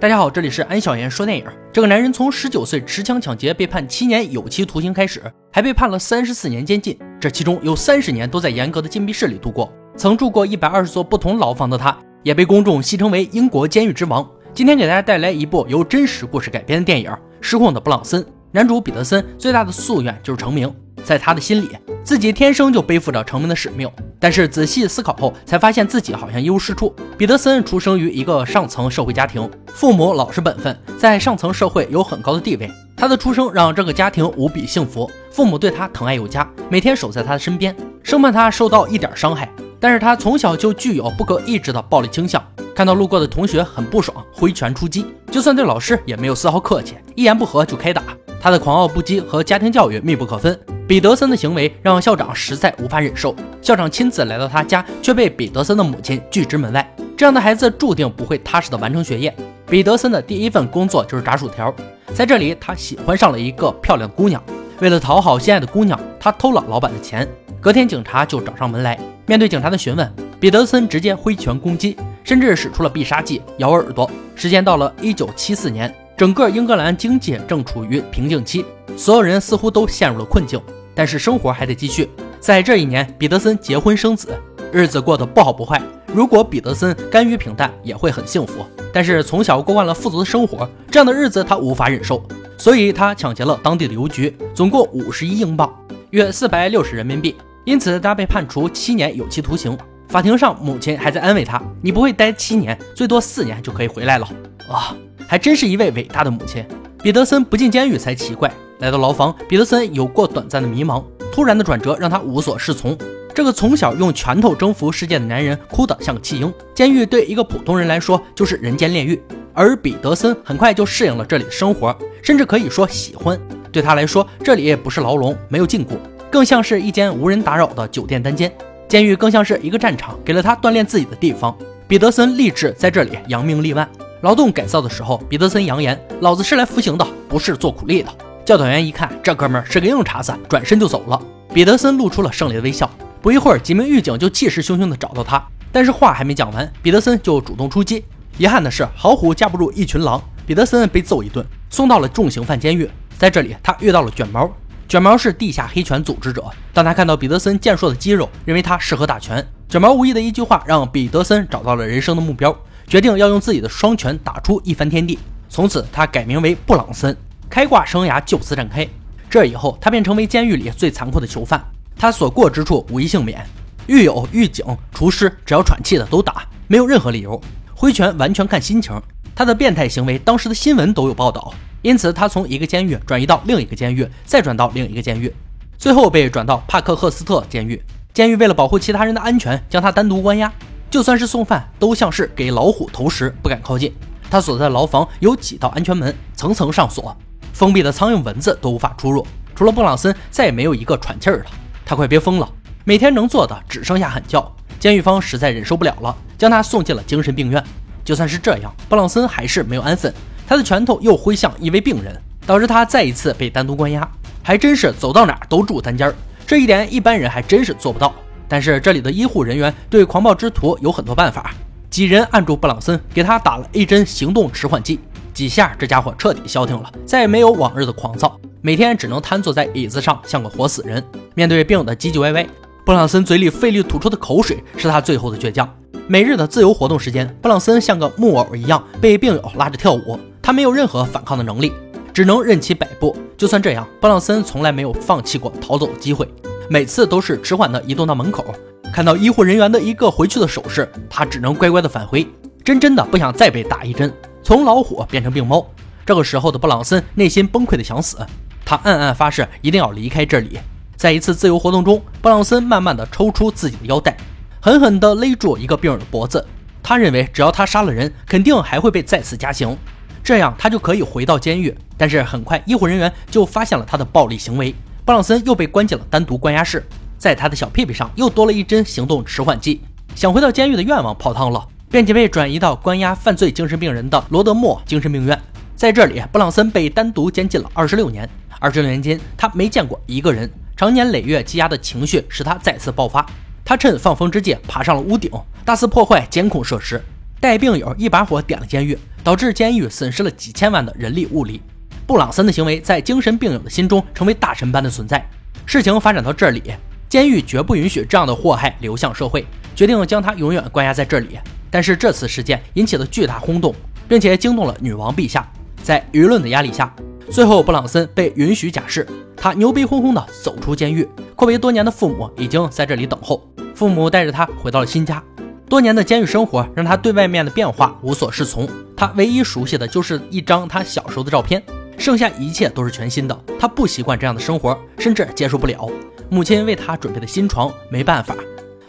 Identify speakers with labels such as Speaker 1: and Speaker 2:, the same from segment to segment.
Speaker 1: 大家好，这里是安小言说电影。这个男人从十九岁持枪抢劫被判七年有期徒刑开始，还被判了三十四年监禁，这其中有三十年都在严格的禁闭室里度过。曾住过一百二十座不同牢房的他，也被公众戏称为英国监狱之王。今天给大家带来一部由真实故事改编的电影《失控的布朗森》。男主彼得森最大的夙愿就是成名，在他的心里，自己天生就背负着成名的使命。但是仔细思考后，才发现自己好像一无是处。彼得森出生于一个上层社会家庭，父母老实本分，在上层社会有很高的地位。他的出生让这个家庭无比幸福，父母对他疼爱有加，每天守在他的身边，生怕他受到一点伤害。但是他从小就具有不可抑制的暴力倾向，看到路过的同学很不爽，挥拳出击，就算对老师也没有丝毫客气，一言不合就开打。他的狂傲不羁和家庭教育密不可分。彼得森的行为让校长实在无法忍受，校长亲自来到他家，却被彼得森的母亲拒之门外。这样的孩子注定不会踏实的完成学业。彼得森的第一份工作就是炸薯条，在这里他喜欢上了一个漂亮的姑娘，为了讨好心爱的姑娘，他偷了老板的钱。隔天警察就找上门来，面对警察的询问，彼得森直接挥拳攻击，甚至使出了必杀技咬耳朵。时间到了一九七四年，整个英格兰经济正处于瓶颈期，所有人似乎都陷入了困境。但是生活还得继续。在这一年，彼得森结婚生子，日子过得不好不坏。如果彼得森甘于平淡，也会很幸福。但是从小过惯了富足的生活，这样的日子他无法忍受，所以他抢劫了当地的邮局，总共五十一英镑，约四百六十人民币。因此他被判处七年有期徒刑。法庭上，母亲还在安慰他：“你不会待七年，最多四年就可以回来了。”啊，还真是一位伟大的母亲。彼得森不进监狱才奇怪。来到牢房，彼得森有过短暂的迷茫，突然的转折让他无所适从。这个从小用拳头征服世界的男人哭得像个弃婴。监狱对一个普通人来说就是人间炼狱，而彼得森很快就适应了这里的生活，甚至可以说喜欢。对他来说，这里也不是牢笼，没有禁锢，更像是一间无人打扰的酒店单间。监狱更像是一个战场，给了他锻炼自己的地方。彼得森立志在这里扬名立万。劳动改造的时候，彼得森扬言：“老子是来服刑的，不是做苦力的。”教导员一看，这哥们是个硬茬子，转身就走了。彼得森露出了胜利的微笑。不一会儿，几名狱警就气势汹汹地找到他，但是话还没讲完，彼得森就主动出击。遗憾的是，好虎架不住一群狼，彼得森被揍一顿，送到了重刑犯监狱。在这里，他遇到了卷毛。卷毛是地下黑拳组织者，当他看到彼得森健硕的肌肉，认为他适合打拳。卷毛无意的一句话，让彼得森找到了人生的目标，决定要用自己的双拳打出一番天地。从此，他改名为布朗森。开挂生涯就此展开。这以后，他便成为监狱里最残酷的囚犯。他所过之处无一幸免，狱友、狱警、厨师，只要喘气的都打，没有任何理由。挥拳完全看心情。他的变态行为，当时的新闻都有报道。因此，他从一个监狱转移到另一个监狱，再转到另一个监狱，最后被转到帕克赫斯特监狱。监狱为了保护其他人的安全，将他单独关押。就算是送饭，都像是给老虎投食，不敢靠近。他所在的牢房有几道安全门，层层上锁。封闭的苍蝇、蚊子都无法出入，除了布朗森，再也没有一个喘气儿的。他快憋疯了，每天能做的只剩下喊叫。监狱方实在忍受不了了，将他送进了精神病院。就算是这样，布朗森还是没有安分，他的拳头又挥向一位病人，导致他再一次被单独关押。还真是走到哪儿都住单间儿，这一点一般人还真是做不到。但是这里的医护人员对狂暴之徒有很多办法，几人按住布朗森，给他打了一针行动迟缓剂。几下，这家伙彻底消停了，再也没有往日的狂躁，每天只能瘫坐在椅子上，像个活死人。面对病友的唧唧歪歪，布朗森嘴里费力吐出的口水是他最后的倔强。每日的自由活动时间，布朗森像个木偶一样被病友拉着跳舞，他没有任何反抗的能力，只能任其摆布。就算这样，布朗森从来没有放弃过逃走的机会，每次都是迟缓的移动到门口，看到医护人员的一个回去的手势，他只能乖乖的返回，真真的不想再被打一针。从老虎变成病猫，这个时候的布朗森内心崩溃的想死，他暗暗发誓一定要离开这里。在一次自由活动中，布朗森慢慢的抽出自己的腰带，狠狠地勒住一个病人的脖子。他认为只要他杀了人，肯定还会被再次加刑，这样他就可以回到监狱。但是很快，医护人员就发现了他的暴力行为，布朗森又被关进了单独关押室，在他的小屁屁上又多了一针行动迟缓剂，想回到监狱的愿望泡汤了。便且被转移到关押犯罪精神病人的罗德莫精神病院，在这里，布朗森被单独监禁了二十六年。二十六年间，他没见过一个人，常年累月积压的情绪使他再次爆发。他趁放风之际爬上了屋顶，大肆破坏监控设施。带病友一把火点了监狱，导致监狱损失了几千万的人力物力。布朗森的行为在精神病友的心中成为大神般的存在。事情发展到这里，监狱绝不允许这样的祸害流向社会，决定将他永远关押在这里。但是这次事件引起了巨大轰动，并且惊动了女王陛下。在舆论的压力下，最后布朗森被允许假释，他牛逼哄哄地走出监狱。阔别多年的父母已经在这里等候，父母带着他回到了新家。多年的监狱生活让他对外面的变化无所适从，他唯一熟悉的就是一张他小时候的照片，剩下一切都是全新的。他不习惯这样的生活，甚至接受不了。母亲为他准备的新床，没办法，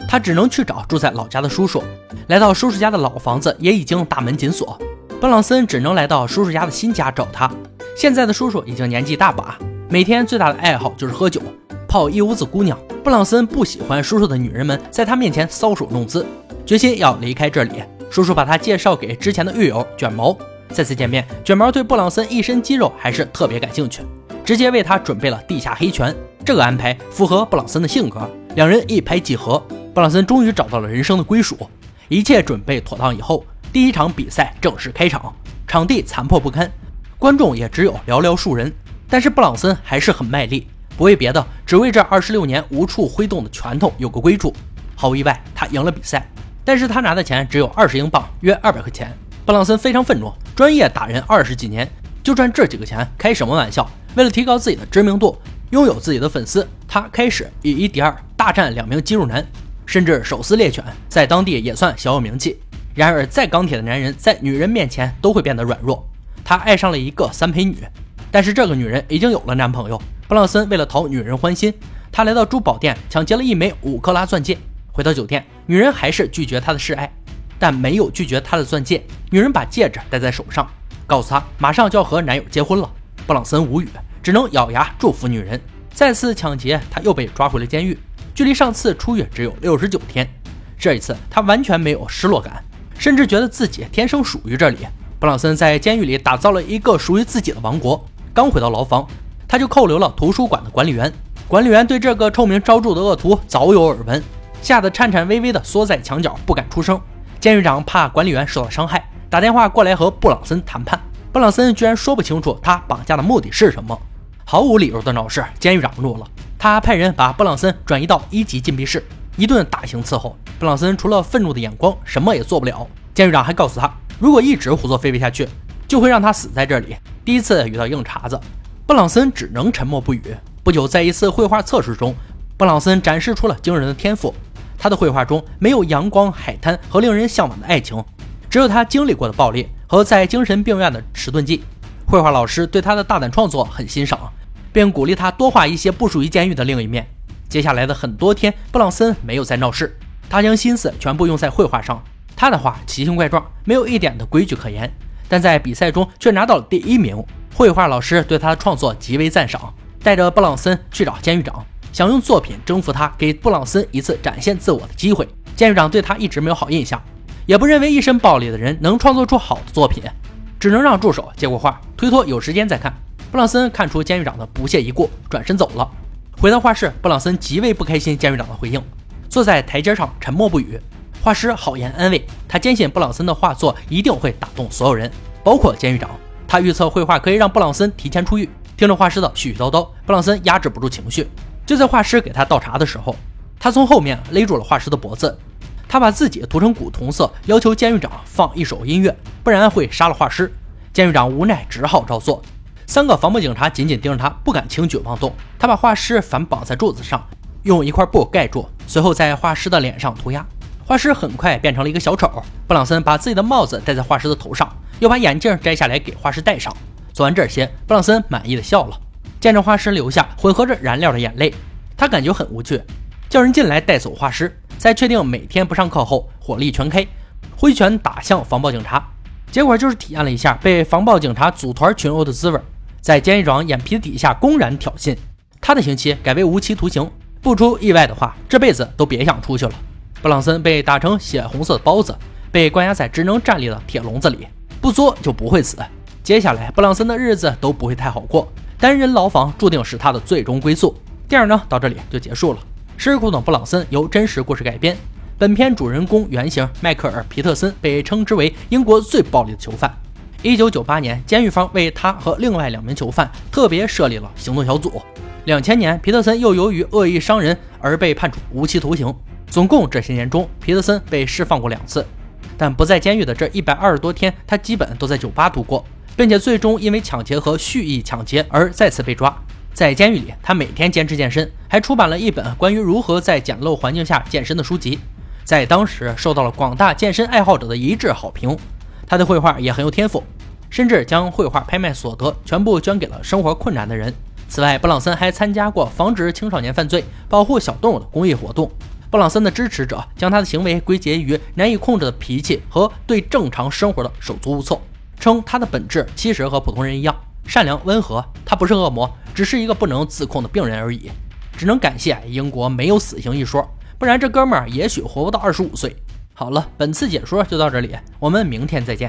Speaker 1: 他只能去找住在老家的叔叔。来到叔叔家的老房子也已经大门紧锁，布朗森只能来到叔叔家的新家找他。现在的叔叔已经年纪大把，每天最大的爱好就是喝酒，泡一屋子姑娘。布朗森不喜欢叔叔的女人们在他面前搔首弄姿。决心要离开这里，叔叔把他介绍给之前的狱友卷毛。再次见面，卷毛对布朗森一身肌肉还是特别感兴趣，直接为他准备了地下黑拳。这个安排符合布朗森的性格，两人一拍即合。布朗森终于找到了人生的归属。一切准备妥当以后，第一场比赛正式开场。场地残破不堪，观众也只有寥寥数人。但是布朗森还是很卖力，不为别的，只为这二十六年无处挥动的拳头有个归处。毫无意外，他赢了比赛。但是他拿的钱只有二十英镑，约二百块钱。布朗森非常愤怒，专业打人二十几年，就赚这几个钱，开什么玩笑？为了提高自己的知名度，拥有自己的粉丝，他开始以一敌二，大战两名肌肉男，甚至手撕猎犬，在当地也算小有名气。然而，再钢铁的男人在女人面前都会变得软弱。他爱上了一个三陪女，但是这个女人已经有了男朋友。布朗森为了讨女人欢心，他来到珠宝店抢劫了一枚五克拉钻戒。回到酒店，女人还是拒绝他的示爱，但没有拒绝他的钻戒。女人把戒指戴在手上，告诉他马上就要和男友结婚了。布朗森无语，只能咬牙祝福女人。再次抢劫，他又被抓回了监狱。距离上次出狱只有六十九天，这一次他完全没有失落感，甚至觉得自己天生属于这里。布朗森在监狱里打造了一个属于自己的王国。刚回到牢房，他就扣留了图书馆的管理员。管理员对这个臭名昭著的恶徒早有耳闻。吓得颤颤巍巍地缩在墙角，不敢出声。监狱长怕管理员受到伤害，打电话过来和布朗森谈判。布朗森居然说不清楚他绑架的目的是什么，毫无理由的闹事。监狱长怒了，他派人把布朗森转移到一级禁闭室，一顿大刑伺候。布朗森除了愤怒的眼光，什么也做不了。监狱长还告诉他，如果一直胡作非为下去，就会让他死在这里。第一次遇到硬茬子，布朗森只能沉默不语。不久，在一次绘画测试中，布朗森展示出了惊人的天赋。他的绘画中没有阳光、海滩和令人向往的爱情，只有他经历过的暴力和在精神病院的迟钝记。绘画老师对他的大胆创作很欣赏，并鼓励他多画一些不属于监狱的另一面。接下来的很多天，布朗森没有再闹事，他将心思全部用在绘画上。他的画奇形怪状，没有一点的规矩可言，但在比赛中却拿到了第一名。绘画老师对他的创作极为赞赏，带着布朗森去找监狱长。想用作品征服他，给布朗森一次展现自我的机会。监狱长对他一直没有好印象，也不认为一身暴力的人能创作出好的作品，只能让助手接过画，推脱有时间再看。布朗森看出监狱长的不屑一顾，转身走了。回到画室，布朗森极为不开心监狱长的回应，坐在台阶上沉默不语。画师好言安慰他，坚信布朗森的画作一定会打动所有人，包括监狱长。他预测绘画可以让布朗森提前出狱。听着画师的絮絮叨叨，布朗森压制不住情绪。就在画师给他倒茶的时候，他从后面勒住了画师的脖子。他把自己涂成古铜色，要求监狱长放一首音乐，不然会杀了画师。监狱长无奈，只好照做。三个防暴警察紧紧盯着他，不敢轻举妄动。他把画师反绑在柱子上，用一块布盖住，随后在画师的脸上涂鸦。画师很快变成了一个小丑。布朗森把自己的帽子戴在画师的头上，又把眼镜摘下来给画师戴上。做完这些，布朗森满意的笑了。见着画师流下混合着燃料的眼泪，他感觉很无趣，叫人进来带走画师。在确定每天不上。课后，火力全开，挥拳打向防暴警察。结果就是体验了一下被防暴警察组团群殴的滋味，在监狱长眼皮子底下公然挑衅。他的刑期改为无期徒刑，不出意外的话，这辈子都别想出去了。布朗森被打成血红色的包子，被关押在只能站立的铁笼子里，不作就不会死。接下来，布朗森的日子都不会太好过。单人牢房注定是他的最终归宿。电影呢，到这里就结束了。《尸苦等布朗森》由真实故事改编，本片主人公原型迈克尔·皮特森被称之为英国最暴力的囚犯。一九九八年，监狱方为他和另外两名囚犯特别设立了行动小组。两千年，皮特森又由于恶意伤人而被判处无期徒刑。总共这些年中，皮特森被释放过两次，但不在监狱的这一百二十多天，他基本都在酒吧度过，并且最终因为抢劫和蓄意抢劫而再次被抓。在监狱里，他每天坚持健身，还出版了一本关于如何在简陋环境下健身的书籍。在当时受到了广大健身爱好者的一致好评。他的绘画也很有天赋，甚至将绘画拍卖所得全部捐给了生活困难的人。此外，布朗森还参加过防止青少年犯罪、保护小动物的公益活动。布朗森的支持者将他的行为归结于难以控制的脾气和对正常生活的手足无措，称他的本质其实和普通人一样善良温和。他不是恶魔，只是一个不能自控的病人而已。只能感谢英国没有死刑一说。不然这哥们儿也许活不到二十五岁。好了，本次解说就到这里，我们明天再见。